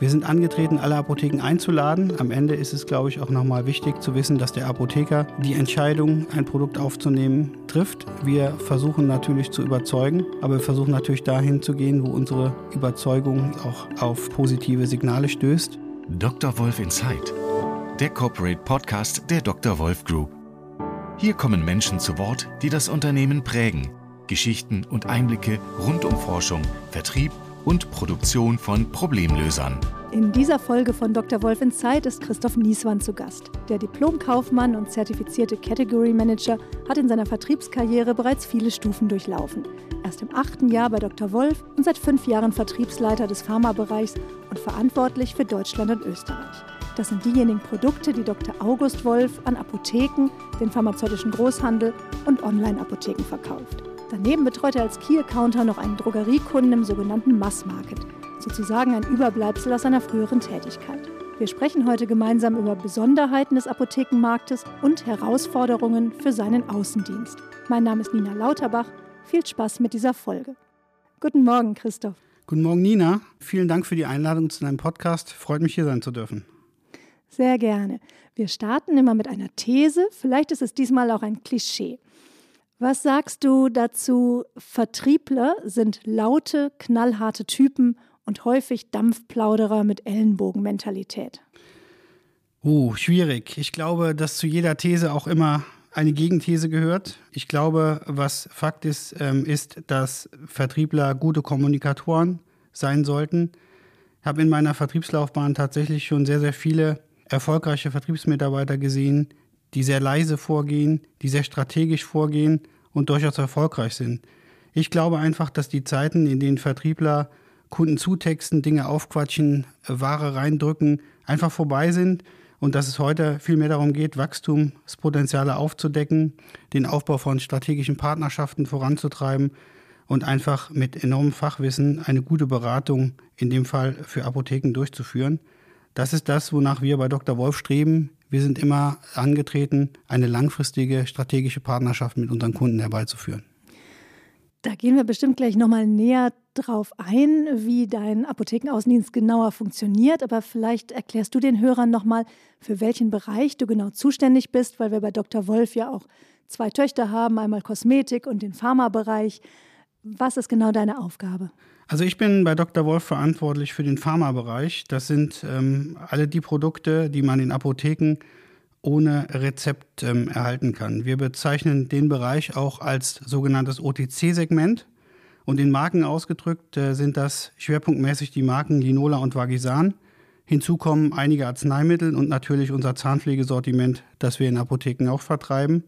Wir sind angetreten, alle Apotheken einzuladen. Am Ende ist es, glaube ich, auch nochmal wichtig zu wissen, dass der Apotheker die Entscheidung, ein Produkt aufzunehmen, trifft. Wir versuchen natürlich zu überzeugen, aber wir versuchen natürlich dahin zu gehen, wo unsere Überzeugung auch auf positive Signale stößt. Dr. Wolf Insight, der Corporate Podcast der Dr. Wolf Group. Hier kommen Menschen zu Wort, die das Unternehmen prägen. Geschichten und Einblicke rund um Forschung, Vertrieb und Produktion von Problemlösern. In dieser Folge von Dr. Wolf in Zeit ist Christoph Niesmann zu Gast. Der Diplomkaufmann und zertifizierte Category Manager hat in seiner Vertriebskarriere bereits viele Stufen durchlaufen. Erst im achten Jahr bei Dr. Wolf und seit fünf Jahren Vertriebsleiter des Pharmabereichs und verantwortlich für Deutschland und Österreich. Das sind diejenigen Produkte, die Dr. August Wolf an Apotheken, den pharmazeutischen Großhandel und Online-Apotheken verkauft. Daneben betreut er als Key-Accounter noch einen Drogeriekunden im sogenannten Mass-Market, sozusagen ein Überbleibsel aus seiner früheren Tätigkeit. Wir sprechen heute gemeinsam über Besonderheiten des Apothekenmarktes und Herausforderungen für seinen Außendienst. Mein Name ist Nina Lauterbach. Viel Spaß mit dieser Folge. Guten Morgen, Christoph. Guten Morgen, Nina. Vielen Dank für die Einladung zu deinem Podcast. Freut mich, hier sein zu dürfen. Sehr gerne. Wir starten immer mit einer These. Vielleicht ist es diesmal auch ein Klischee. Was sagst du dazu? Vertriebler sind laute, knallharte Typen und häufig Dampfplauderer mit Ellenbogenmentalität. Oh, schwierig. Ich glaube, dass zu jeder These auch immer eine Gegenthese gehört. Ich glaube, was Fakt ist, ähm, ist, dass Vertriebler gute Kommunikatoren sein sollten. Ich habe in meiner Vertriebslaufbahn tatsächlich schon sehr, sehr viele erfolgreiche Vertriebsmitarbeiter gesehen, die sehr leise vorgehen, die sehr strategisch vorgehen und durchaus erfolgreich sind. Ich glaube einfach, dass die Zeiten, in denen Vertriebler Kunden zutexten, Dinge aufquatschen, Ware reindrücken, einfach vorbei sind und dass es heute viel mehr darum geht, Wachstumspotenziale aufzudecken, den Aufbau von strategischen Partnerschaften voranzutreiben und einfach mit enormem Fachwissen eine gute Beratung in dem Fall für Apotheken durchzuführen. Das ist das, wonach wir bei Dr. Wolf streben. Wir sind immer angetreten, eine langfristige strategische Partnerschaft mit unseren Kunden herbeizuführen. Da gehen wir bestimmt gleich nochmal näher drauf ein, wie dein Apothekenaußendienst genauer funktioniert. Aber vielleicht erklärst du den Hörern nochmal, für welchen Bereich du genau zuständig bist, weil wir bei Dr. Wolf ja auch zwei Töchter haben, einmal Kosmetik und den Pharmabereich. Was ist genau deine Aufgabe? Also ich bin bei Dr. Wolf verantwortlich für den Pharmabereich. Das sind ähm, alle die Produkte, die man in Apotheken ohne Rezept ähm, erhalten kann. Wir bezeichnen den Bereich auch als sogenanntes OTC-Segment. Und in Marken ausgedrückt äh, sind das schwerpunktmäßig die Marken Linola und Vagisan. Hinzu kommen einige Arzneimittel und natürlich unser Zahnpflegesortiment, das wir in Apotheken auch vertreiben.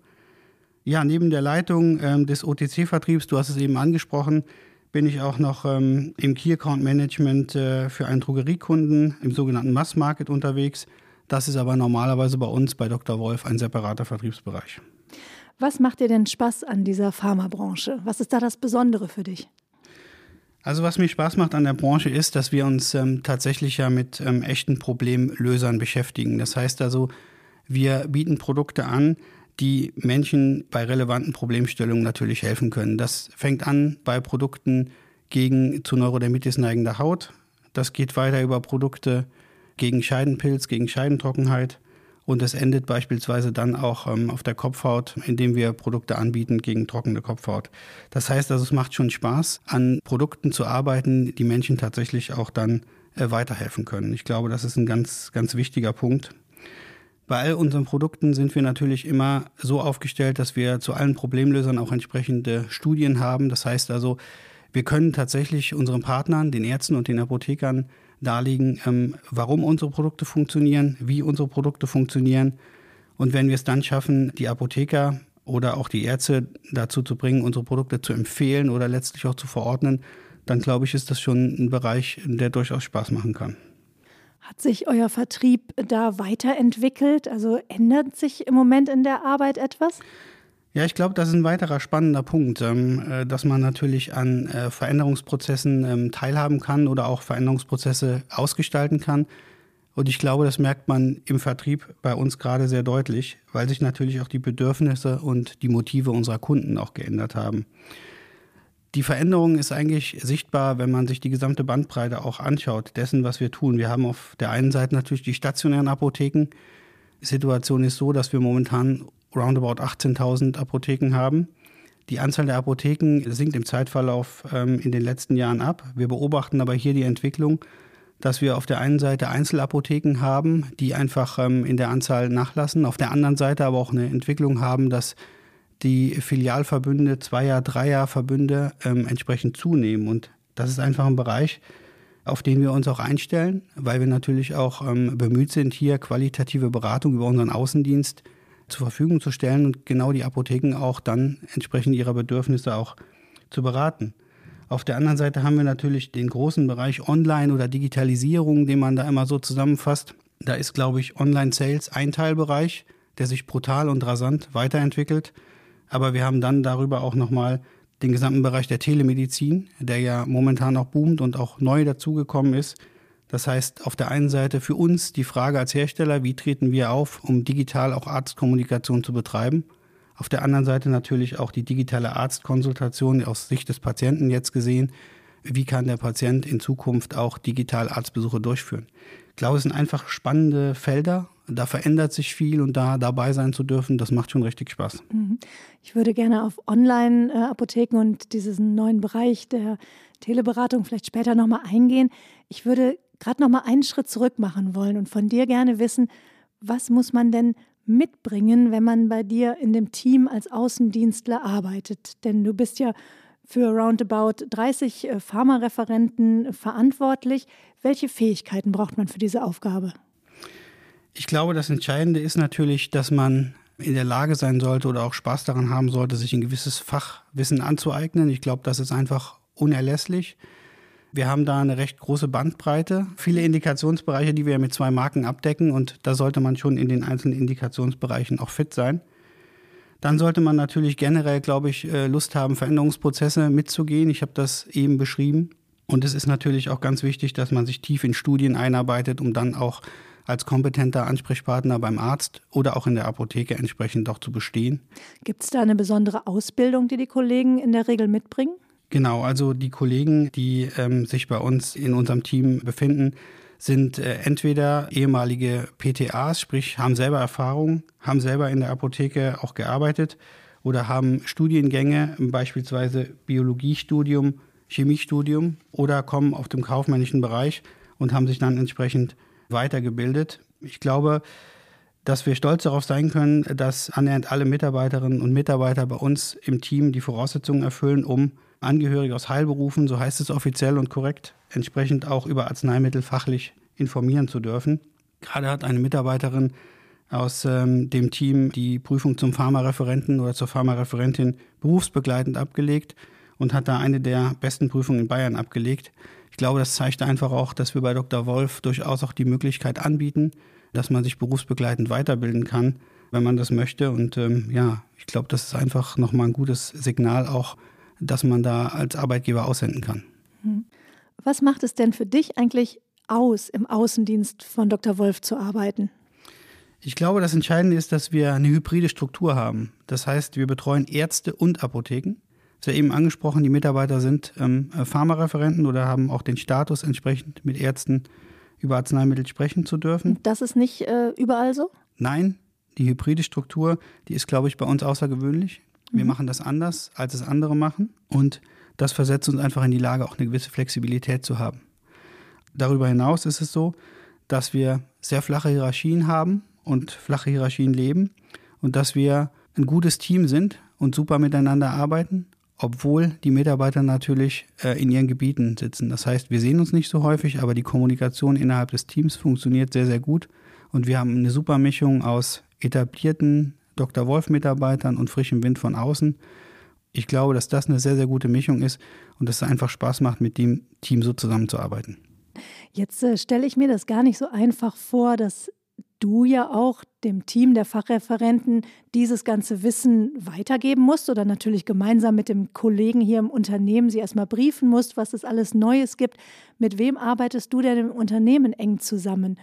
Ja, neben der Leitung ähm, des OTC-Vertriebs, du hast es eben angesprochen, bin ich auch noch ähm, im Key Account Management äh, für einen Drogeriekunden im sogenannten Mass Market unterwegs. Das ist aber normalerweise bei uns bei Dr. Wolf ein separater Vertriebsbereich. Was macht dir denn Spaß an dieser Pharmabranche? Was ist da das Besondere für dich? Also was mir Spaß macht an der Branche ist, dass wir uns ähm, tatsächlich ja mit ähm, echten Problemlösern beschäftigen. Das heißt also, wir bieten Produkte an, die Menschen bei relevanten Problemstellungen natürlich helfen können. Das fängt an bei Produkten gegen zu Neurodermitis neigender Haut. Das geht weiter über Produkte gegen Scheidenpilz, gegen Scheidentrockenheit. Und es endet beispielsweise dann auch ähm, auf der Kopfhaut, indem wir Produkte anbieten gegen trockene Kopfhaut. Das heißt also, es macht schon Spaß, an Produkten zu arbeiten, die Menschen tatsächlich auch dann äh, weiterhelfen können. Ich glaube, das ist ein ganz, ganz wichtiger Punkt. Bei all unseren Produkten sind wir natürlich immer so aufgestellt, dass wir zu allen Problemlösern auch entsprechende Studien haben. Das heißt also, wir können tatsächlich unseren Partnern, den Ärzten und den Apothekern darlegen, ähm, warum unsere Produkte funktionieren, wie unsere Produkte funktionieren. Und wenn wir es dann schaffen, die Apotheker oder auch die Ärzte dazu zu bringen, unsere Produkte zu empfehlen oder letztlich auch zu verordnen, dann glaube ich, ist das schon ein Bereich, der durchaus Spaß machen kann. Hat sich euer Vertrieb da weiterentwickelt? Also ändert sich im Moment in der Arbeit etwas? Ja, ich glaube, das ist ein weiterer spannender Punkt, ähm, äh, dass man natürlich an äh, Veränderungsprozessen ähm, teilhaben kann oder auch Veränderungsprozesse ausgestalten kann. Und ich glaube, das merkt man im Vertrieb bei uns gerade sehr deutlich, weil sich natürlich auch die Bedürfnisse und die Motive unserer Kunden auch geändert haben. Die Veränderung ist eigentlich sichtbar, wenn man sich die gesamte Bandbreite auch anschaut, dessen, was wir tun. Wir haben auf der einen Seite natürlich die stationären Apotheken. Die Situation ist so, dass wir momentan roundabout 18.000 Apotheken haben. Die Anzahl der Apotheken sinkt im Zeitverlauf ähm, in den letzten Jahren ab. Wir beobachten aber hier die Entwicklung, dass wir auf der einen Seite Einzelapotheken haben, die einfach ähm, in der Anzahl nachlassen, auf der anderen Seite aber auch eine Entwicklung haben, dass die Filialverbünde, Zweier-, Dreier-Verbünde ähm, entsprechend zunehmen. Und das ist einfach ein Bereich, auf den wir uns auch einstellen, weil wir natürlich auch ähm, bemüht sind, hier qualitative Beratung über unseren Außendienst zur Verfügung zu stellen und genau die Apotheken auch dann entsprechend ihrer Bedürfnisse auch zu beraten. Auf der anderen Seite haben wir natürlich den großen Bereich Online oder Digitalisierung, den man da immer so zusammenfasst. Da ist, glaube ich, Online-Sales ein Teilbereich, der sich brutal und rasant weiterentwickelt. Aber wir haben dann darüber auch nochmal den gesamten Bereich der Telemedizin, der ja momentan auch boomt und auch neu dazugekommen ist. Das heißt, auf der einen Seite für uns die Frage als Hersteller, wie treten wir auf, um digital auch Arztkommunikation zu betreiben. Auf der anderen Seite natürlich auch die digitale Arztkonsultation aus Sicht des Patienten jetzt gesehen. Wie kann der Patient in Zukunft auch digital Arztbesuche durchführen? Ich glaube, es sind einfach spannende Felder da verändert sich viel und da dabei sein zu dürfen, das macht schon richtig Spaß. Mhm. Ich würde gerne auf Online-Apotheken und diesen neuen Bereich der Teleberatung vielleicht später nochmal eingehen. Ich würde gerade nochmal einen Schritt zurück machen wollen und von dir gerne wissen, was muss man denn mitbringen, wenn man bei dir in dem Team als Außendienstler arbeitet? Denn du bist ja für roundabout 30 äh, Pharmareferenten verantwortlich. Welche Fähigkeiten braucht man für diese Aufgabe? Ich glaube, das Entscheidende ist natürlich, dass man in der Lage sein sollte oder auch Spaß daran haben sollte, sich ein gewisses Fachwissen anzueignen. Ich glaube, das ist einfach unerlässlich. Wir haben da eine recht große Bandbreite, viele Indikationsbereiche, die wir mit zwei Marken abdecken und da sollte man schon in den einzelnen Indikationsbereichen auch fit sein. Dann sollte man natürlich generell, glaube ich, äh, Lust haben, Veränderungsprozesse mitzugehen. Ich habe das eben beschrieben. Und es ist natürlich auch ganz wichtig, dass man sich tief in Studien einarbeitet, um dann auch als kompetenter Ansprechpartner beim Arzt oder auch in der Apotheke entsprechend auch zu bestehen. Gibt es da eine besondere Ausbildung, die die Kollegen in der Regel mitbringen? Genau, also die Kollegen, die ähm, sich bei uns in unserem Team befinden, sind äh, entweder ehemalige PTAs, sprich haben selber Erfahrung, haben selber in der Apotheke auch gearbeitet oder haben Studiengänge, beispielsweise Biologiestudium, Chemiestudium oder kommen auf dem kaufmännischen Bereich und haben sich dann entsprechend weitergebildet. Ich glaube, dass wir stolz darauf sein können, dass annähernd alle Mitarbeiterinnen und Mitarbeiter bei uns im Team die Voraussetzungen erfüllen, um Angehörige aus Heilberufen, so heißt es offiziell und korrekt, entsprechend auch über Arzneimittel fachlich informieren zu dürfen. Gerade hat eine Mitarbeiterin aus ähm, dem Team die Prüfung zum Pharmareferenten oder zur Pharmareferentin berufsbegleitend abgelegt und hat da eine der besten Prüfungen in Bayern abgelegt. Ich glaube, das zeigt einfach auch, dass wir bei Dr. Wolf durchaus auch die Möglichkeit anbieten, dass man sich berufsbegleitend weiterbilden kann, wenn man das möchte. Und ähm, ja, ich glaube, das ist einfach nochmal ein gutes Signal auch, dass man da als Arbeitgeber aussenden kann. Mhm. Was macht es denn für dich eigentlich aus, im Außendienst von Dr. Wolf zu arbeiten? Ich glaube, das Entscheidende ist, dass wir eine hybride Struktur haben. Das heißt, wir betreuen Ärzte und Apotheken. Es ist ja eben angesprochen, die Mitarbeiter sind ähm, Pharmareferenten oder haben auch den Status, entsprechend mit Ärzten über Arzneimittel sprechen zu dürfen. Das ist nicht äh, überall so? Nein, die hybride Struktur, die ist, glaube ich, bei uns außergewöhnlich. Wir mhm. machen das anders, als es andere machen. Und das versetzt uns einfach in die Lage, auch eine gewisse Flexibilität zu haben. Darüber hinaus ist es so, dass wir sehr flache Hierarchien haben und flache Hierarchien leben und dass wir ein gutes Team sind und super miteinander arbeiten obwohl die Mitarbeiter natürlich äh, in ihren Gebieten sitzen. Das heißt, wir sehen uns nicht so häufig, aber die Kommunikation innerhalb des Teams funktioniert sehr, sehr gut. Und wir haben eine super Mischung aus etablierten Dr. Wolf-Mitarbeitern und frischem Wind von außen. Ich glaube, dass das eine sehr, sehr gute Mischung ist und dass es einfach Spaß macht, mit dem Team so zusammenzuarbeiten. Jetzt äh, stelle ich mir das gar nicht so einfach vor, dass du ja auch dem Team der Fachreferenten dieses ganze Wissen weitergeben musst oder natürlich gemeinsam mit dem Kollegen hier im Unternehmen sie erstmal briefen musst, was es alles Neues gibt. Mit wem arbeitest du denn im Unternehmen eng zusammen?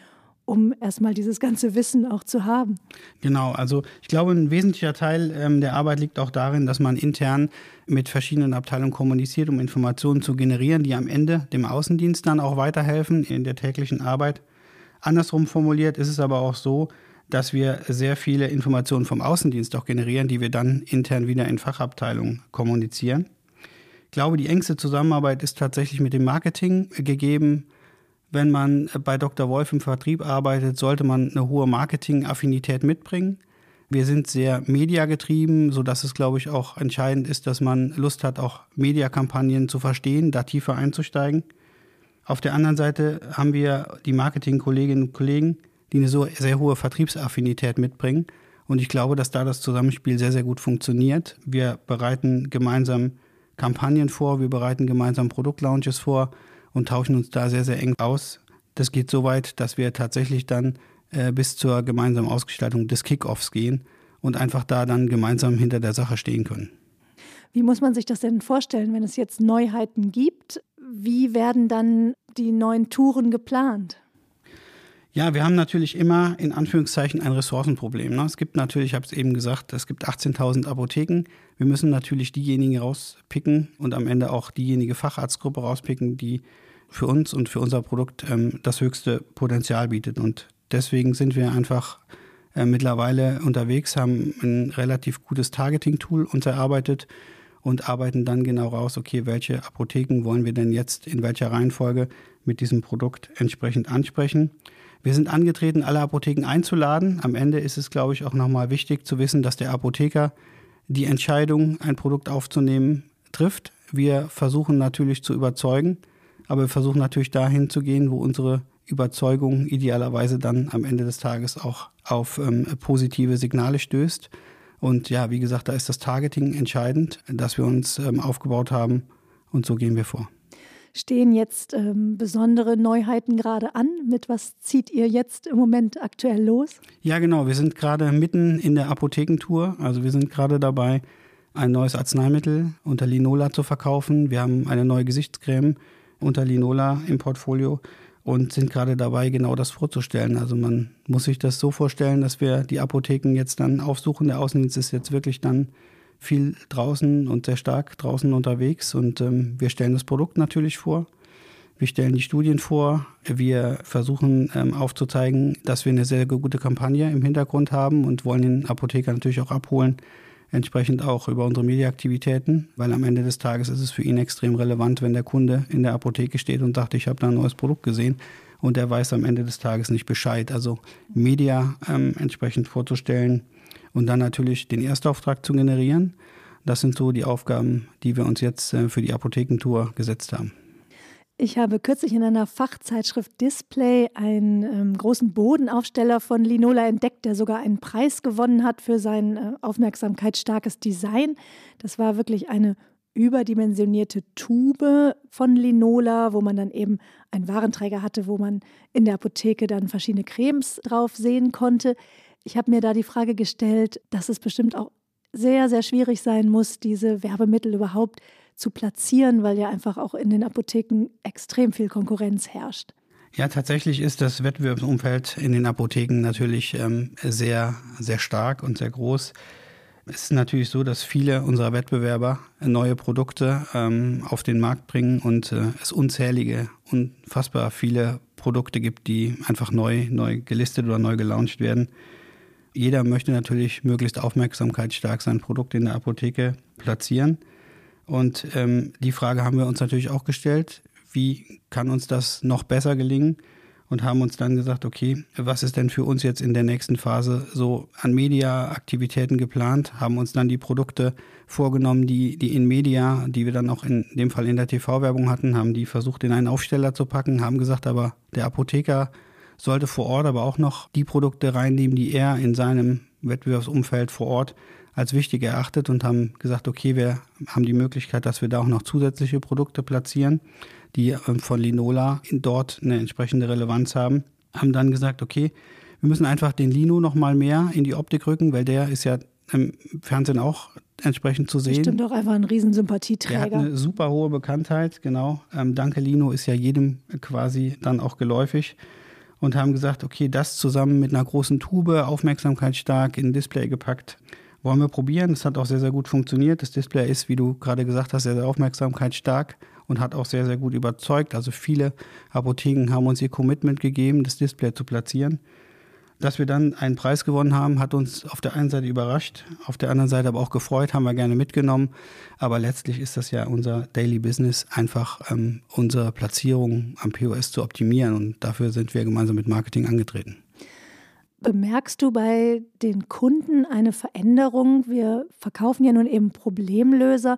um erstmal dieses ganze Wissen auch zu haben. Genau, also ich glaube, ein wesentlicher Teil ähm, der Arbeit liegt auch darin, dass man intern mit verschiedenen Abteilungen kommuniziert, um Informationen zu generieren, die am Ende dem Außendienst dann auch weiterhelfen in der täglichen Arbeit. Andersrum formuliert ist es aber auch so, dass wir sehr viele Informationen vom Außendienst auch generieren, die wir dann intern wieder in Fachabteilungen kommunizieren. Ich glaube, die engste Zusammenarbeit ist tatsächlich mit dem Marketing gegeben. Wenn man bei Dr. Wolf im Vertrieb arbeitet, sollte man eine hohe Marketing-Affinität mitbringen. Wir sind sehr mediagetrieben, sodass es, glaube ich, auch entscheidend ist, dass man Lust hat, auch Mediakampagnen zu verstehen, da tiefer einzusteigen. Auf der anderen Seite haben wir die Marketingkolleginnen und Kollegen, die eine so sehr hohe Vertriebsaffinität mitbringen. Und ich glaube, dass da das Zusammenspiel sehr, sehr gut funktioniert. Wir bereiten gemeinsam Kampagnen vor, wir bereiten gemeinsam Produktlaunches vor und tauschen uns da sehr, sehr eng aus. Das geht so weit, dass wir tatsächlich dann äh, bis zur gemeinsamen Ausgestaltung des Kickoffs gehen und einfach da dann gemeinsam hinter der Sache stehen können. Wie muss man sich das denn vorstellen, wenn es jetzt Neuheiten gibt? Wie werden dann die neuen Touren geplant? Ja, wir haben natürlich immer in Anführungszeichen ein Ressourcenproblem. Ne? Es gibt natürlich, ich habe es eben gesagt, es gibt 18.000 Apotheken. Wir müssen natürlich diejenigen rauspicken und am Ende auch diejenige Facharztgruppe rauspicken, die für uns und für unser Produkt ähm, das höchste Potenzial bietet. Und deswegen sind wir einfach äh, mittlerweile unterwegs, haben ein relativ gutes Targeting-Tool uns erarbeitet und arbeiten dann genau raus, okay, welche Apotheken wollen wir denn jetzt in welcher Reihenfolge mit diesem Produkt entsprechend ansprechen. Wir sind angetreten, alle Apotheken einzuladen. Am Ende ist es, glaube ich, auch nochmal wichtig zu wissen, dass der Apotheker die Entscheidung, ein Produkt aufzunehmen, trifft. Wir versuchen natürlich zu überzeugen, aber wir versuchen natürlich dahin zu gehen, wo unsere Überzeugung idealerweise dann am Ende des Tages auch auf ähm, positive Signale stößt. Und ja, wie gesagt, da ist das Targeting entscheidend, das wir uns ähm, aufgebaut haben und so gehen wir vor. Stehen jetzt ähm, besondere Neuheiten gerade an? Mit was zieht ihr jetzt im Moment aktuell los? Ja, genau. Wir sind gerade mitten in der Apothekentour. Also wir sind gerade dabei, ein neues Arzneimittel unter Linola zu verkaufen. Wir haben eine neue Gesichtscreme unter Linola im Portfolio und sind gerade dabei, genau das vorzustellen. Also man muss sich das so vorstellen, dass wir die Apotheken jetzt dann aufsuchen. Der Außendienst ist jetzt wirklich dann viel draußen und sehr stark draußen unterwegs und ähm, wir stellen das Produkt natürlich vor. Wir stellen die Studien vor. Wir versuchen ähm, aufzuzeigen, dass wir eine sehr gute Kampagne im Hintergrund haben und wollen den Apotheker natürlich auch abholen, entsprechend auch über unsere Mediaaktivitäten, weil am Ende des Tages ist es für ihn extrem relevant, wenn der Kunde in der Apotheke steht und sagt, ich habe da ein neues Produkt gesehen und er weiß am Ende des Tages nicht Bescheid. Also Media ähm, entsprechend vorzustellen und dann natürlich den Erstauftrag zu generieren. Das sind so die Aufgaben, die wir uns jetzt äh, für die Apothekentour gesetzt haben. Ich habe kürzlich in einer Fachzeitschrift Display einen ähm, großen Bodenaufsteller von Linola entdeckt, der sogar einen Preis gewonnen hat für sein äh, aufmerksamkeitsstarkes Design. Das war wirklich eine überdimensionierte Tube von Linola, wo man dann eben einen Warenträger hatte, wo man in der Apotheke dann verschiedene Cremes drauf sehen konnte. Ich habe mir da die Frage gestellt, dass es bestimmt auch sehr, sehr schwierig sein muss, diese Werbemittel überhaupt zu platzieren, weil ja einfach auch in den Apotheken extrem viel Konkurrenz herrscht. Ja, tatsächlich ist das Wettbewerbsumfeld in den Apotheken natürlich ähm, sehr, sehr stark und sehr groß. Es ist natürlich so, dass viele unserer Wettbewerber neue Produkte ähm, auf den Markt bringen und äh, es unzählige, unfassbar viele Produkte gibt, die einfach neu, neu gelistet oder neu gelauncht werden. Jeder möchte natürlich möglichst aufmerksamkeitsstark sein Produkt in der Apotheke platzieren. Und ähm, die Frage haben wir uns natürlich auch gestellt, wie kann uns das noch besser gelingen? Und haben uns dann gesagt, okay, was ist denn für uns jetzt in der nächsten Phase so an Media-Aktivitäten geplant? Haben uns dann die Produkte vorgenommen, die, die in Media, die wir dann auch in dem Fall in der TV-Werbung hatten, haben die versucht in einen Aufsteller zu packen, haben gesagt, aber der Apotheker sollte vor Ort aber auch noch die Produkte reinnehmen, die er in seinem Wettbewerbsumfeld vor Ort als wichtig erachtet und haben gesagt, okay, wir haben die Möglichkeit, dass wir da auch noch zusätzliche Produkte platzieren, die ähm, von Linola dort eine entsprechende Relevanz haben. Haben dann gesagt, okay, wir müssen einfach den Lino noch mal mehr in die Optik rücken, weil der ist ja im Fernsehen auch entsprechend zu sehen. Stimmt doch einfach ein Riesensympathieträger. Der hat eine super hohe Bekanntheit, genau. Ähm, Danke Lino ist ja jedem quasi dann auch geläufig und haben gesagt, okay, das zusammen mit einer großen Tube, aufmerksamkeitsstark in ein Display gepackt wollen wir probieren. Das hat auch sehr, sehr gut funktioniert. Das Display ist, wie du gerade gesagt hast, sehr, sehr aufmerksamkeitsstark und hat auch sehr, sehr gut überzeugt. Also viele Apotheken haben uns ihr Commitment gegeben, das Display zu platzieren. Dass wir dann einen Preis gewonnen haben, hat uns auf der einen Seite überrascht, auf der anderen Seite aber auch gefreut, haben wir gerne mitgenommen. Aber letztlich ist das ja unser Daily Business, einfach ähm, unsere Platzierung am POS zu optimieren. Und dafür sind wir gemeinsam mit Marketing angetreten. Bemerkst du bei den Kunden eine Veränderung? Wir verkaufen ja nun eben Problemlöser.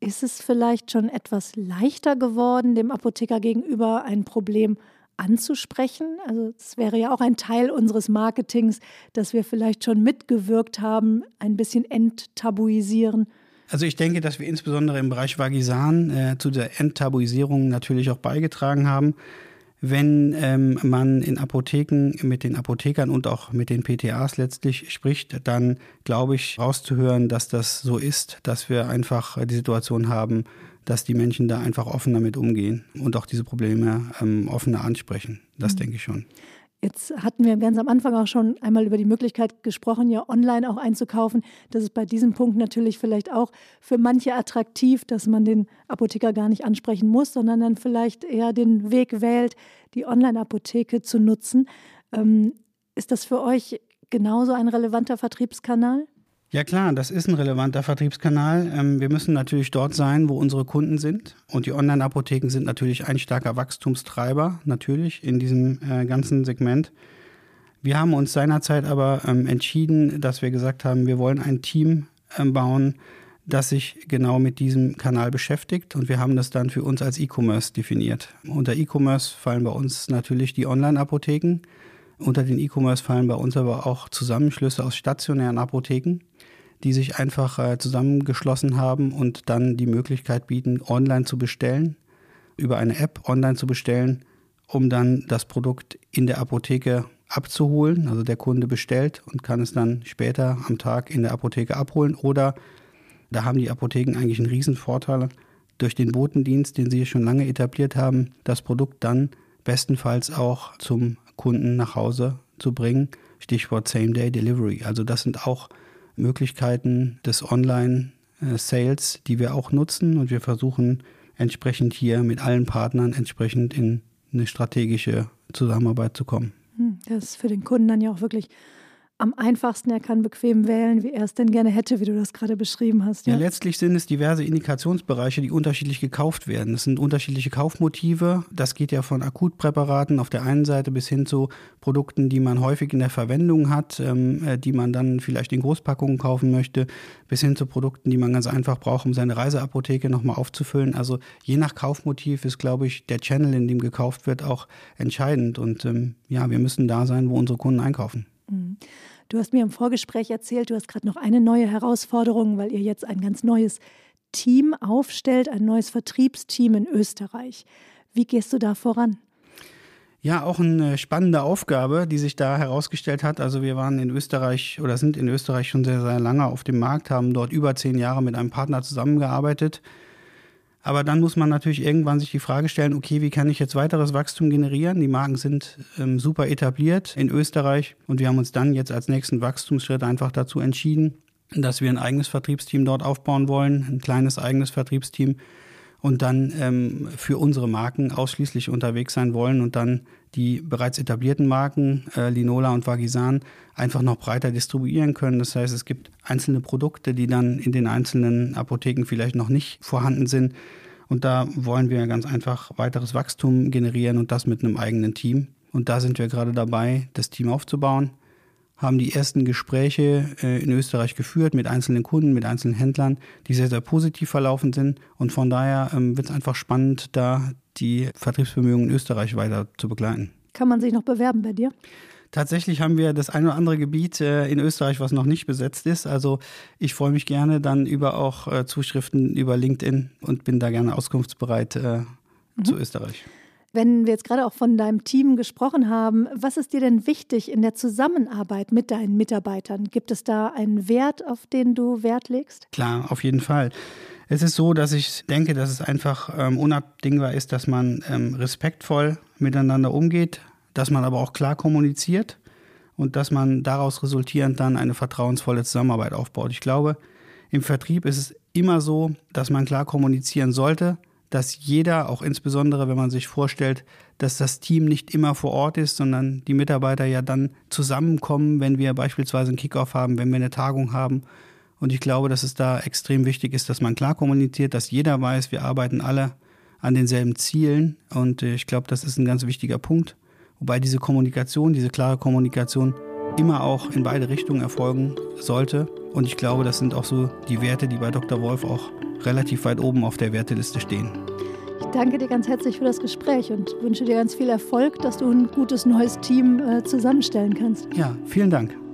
Ist es vielleicht schon etwas leichter geworden, dem Apotheker gegenüber ein Problem anzusprechen? Also es wäre ja auch ein Teil unseres Marketings, dass wir vielleicht schon mitgewirkt haben, ein bisschen enttabuisieren. Also ich denke, dass wir insbesondere im Bereich Vagisan äh, zu der Enttabuisierung natürlich auch beigetragen haben wenn ähm, man in Apotheken mit den Apothekern und auch mit den PTAs letztlich spricht, dann glaube ich rauszuhören, dass das so ist, dass wir einfach die Situation haben, dass die Menschen da einfach offen damit umgehen und auch diese Probleme ähm, offener ansprechen. Das mhm. denke ich schon. Jetzt hatten wir ganz am Anfang auch schon einmal über die Möglichkeit gesprochen, ja online auch einzukaufen. Das ist bei diesem Punkt natürlich vielleicht auch für manche attraktiv, dass man den Apotheker gar nicht ansprechen muss, sondern dann vielleicht eher den Weg wählt, die Online-Apotheke zu nutzen. Ähm, ist das für euch genauso ein relevanter Vertriebskanal? Ja klar, das ist ein relevanter Vertriebskanal. Ähm, wir müssen natürlich dort sein, wo unsere Kunden sind. Und die Online-Apotheken sind natürlich ein starker Wachstumstreiber, natürlich in diesem äh, ganzen Segment. Wir haben uns seinerzeit aber ähm, entschieden, dass wir gesagt haben, wir wollen ein Team ähm, bauen, das sich genau mit diesem Kanal beschäftigt. Und wir haben das dann für uns als E-Commerce definiert. Unter E-Commerce fallen bei uns natürlich die Online-Apotheken. Unter den E-Commerce fallen bei uns aber auch Zusammenschlüsse aus stationären Apotheken die sich einfach äh, zusammengeschlossen haben und dann die Möglichkeit bieten, online zu bestellen, über eine App online zu bestellen, um dann das Produkt in der Apotheke abzuholen. Also der Kunde bestellt und kann es dann später am Tag in der Apotheke abholen. Oder da haben die Apotheken eigentlich einen Riesenvorteil durch den Botendienst, den sie schon lange etabliert haben, das Produkt dann bestenfalls auch zum Kunden nach Hause zu bringen. Stichwort Same-Day-Delivery. Also das sind auch Möglichkeiten des Online-Sales, die wir auch nutzen und wir versuchen entsprechend hier mit allen Partnern entsprechend in eine strategische Zusammenarbeit zu kommen. Hm, das ist für den Kunden dann ja auch wirklich am einfachsten, er kann bequem wählen, wie er es denn gerne hätte, wie du das gerade beschrieben hast. Ja? ja, letztlich sind es diverse Indikationsbereiche, die unterschiedlich gekauft werden. Es sind unterschiedliche Kaufmotive. Das geht ja von Akutpräparaten auf der einen Seite bis hin zu Produkten, die man häufig in der Verwendung hat, ähm, äh, die man dann vielleicht in Großpackungen kaufen möchte, bis hin zu Produkten, die man ganz einfach braucht, um seine Reiseapotheke nochmal aufzufüllen. Also je nach Kaufmotiv ist, glaube ich, der Channel, in dem gekauft wird, auch entscheidend. Und ähm, ja, wir müssen da sein, wo unsere Kunden einkaufen. Mhm. Du hast mir im Vorgespräch erzählt, du hast gerade noch eine neue Herausforderung, weil ihr jetzt ein ganz neues Team aufstellt, ein neues Vertriebsteam in Österreich. Wie gehst du da voran? Ja, auch eine spannende Aufgabe, die sich da herausgestellt hat. Also wir waren in Österreich oder sind in Österreich schon sehr, sehr lange auf dem Markt, haben dort über zehn Jahre mit einem Partner zusammengearbeitet aber dann muss man natürlich irgendwann sich die Frage stellen, okay, wie kann ich jetzt weiteres Wachstum generieren? Die Marken sind ähm, super etabliert in Österreich und wir haben uns dann jetzt als nächsten Wachstumsschritt einfach dazu entschieden, dass wir ein eigenes Vertriebsteam dort aufbauen wollen, ein kleines eigenes Vertriebsteam und dann ähm, für unsere Marken ausschließlich unterwegs sein wollen und dann die bereits etablierten Marken, äh, Linola und Vagisan, einfach noch breiter distribuieren können. Das heißt, es gibt einzelne Produkte, die dann in den einzelnen Apotheken vielleicht noch nicht vorhanden sind. Und da wollen wir ganz einfach weiteres Wachstum generieren und das mit einem eigenen Team. Und da sind wir gerade dabei, das Team aufzubauen haben die ersten Gespräche äh, in Österreich geführt mit einzelnen Kunden, mit einzelnen Händlern, die sehr, sehr positiv verlaufen sind. Und von daher ähm, wird es einfach spannend, da die Vertriebsbemühungen in Österreich weiter zu begleiten. Kann man sich noch bewerben bei dir? Tatsächlich haben wir das eine oder andere Gebiet äh, in Österreich, was noch nicht besetzt ist. Also ich freue mich gerne dann über auch äh, Zuschriften über LinkedIn und bin da gerne auskunftsbereit mhm. zu Österreich. Wenn wir jetzt gerade auch von deinem Team gesprochen haben, was ist dir denn wichtig in der Zusammenarbeit mit deinen Mitarbeitern? Gibt es da einen Wert, auf den du Wert legst? Klar, auf jeden Fall. Es ist so, dass ich denke, dass es einfach ähm, unabdingbar ist, dass man ähm, respektvoll miteinander umgeht, dass man aber auch klar kommuniziert und dass man daraus resultierend dann eine vertrauensvolle Zusammenarbeit aufbaut. Ich glaube, im Vertrieb ist es immer so, dass man klar kommunizieren sollte, dass jeder, auch insbesondere wenn man sich vorstellt, dass das Team nicht immer vor Ort ist, sondern die Mitarbeiter ja dann zusammenkommen, wenn wir beispielsweise einen Kickoff haben, wenn wir eine Tagung haben. Und ich glaube, dass es da extrem wichtig ist, dass man klar kommuniziert, dass jeder weiß, wir arbeiten alle an denselben Zielen. Und äh, ich glaube, das ist ein ganz wichtiger Punkt. Wobei diese Kommunikation, diese klare Kommunikation immer auch in beide Richtungen erfolgen sollte. Und ich glaube, das sind auch so die Werte, die bei Dr. Wolf auch relativ weit oben auf der Werteliste stehen. Ich danke dir ganz herzlich für das Gespräch und wünsche dir ganz viel Erfolg, dass du ein gutes neues Team äh, zusammenstellen kannst. Ja, vielen Dank.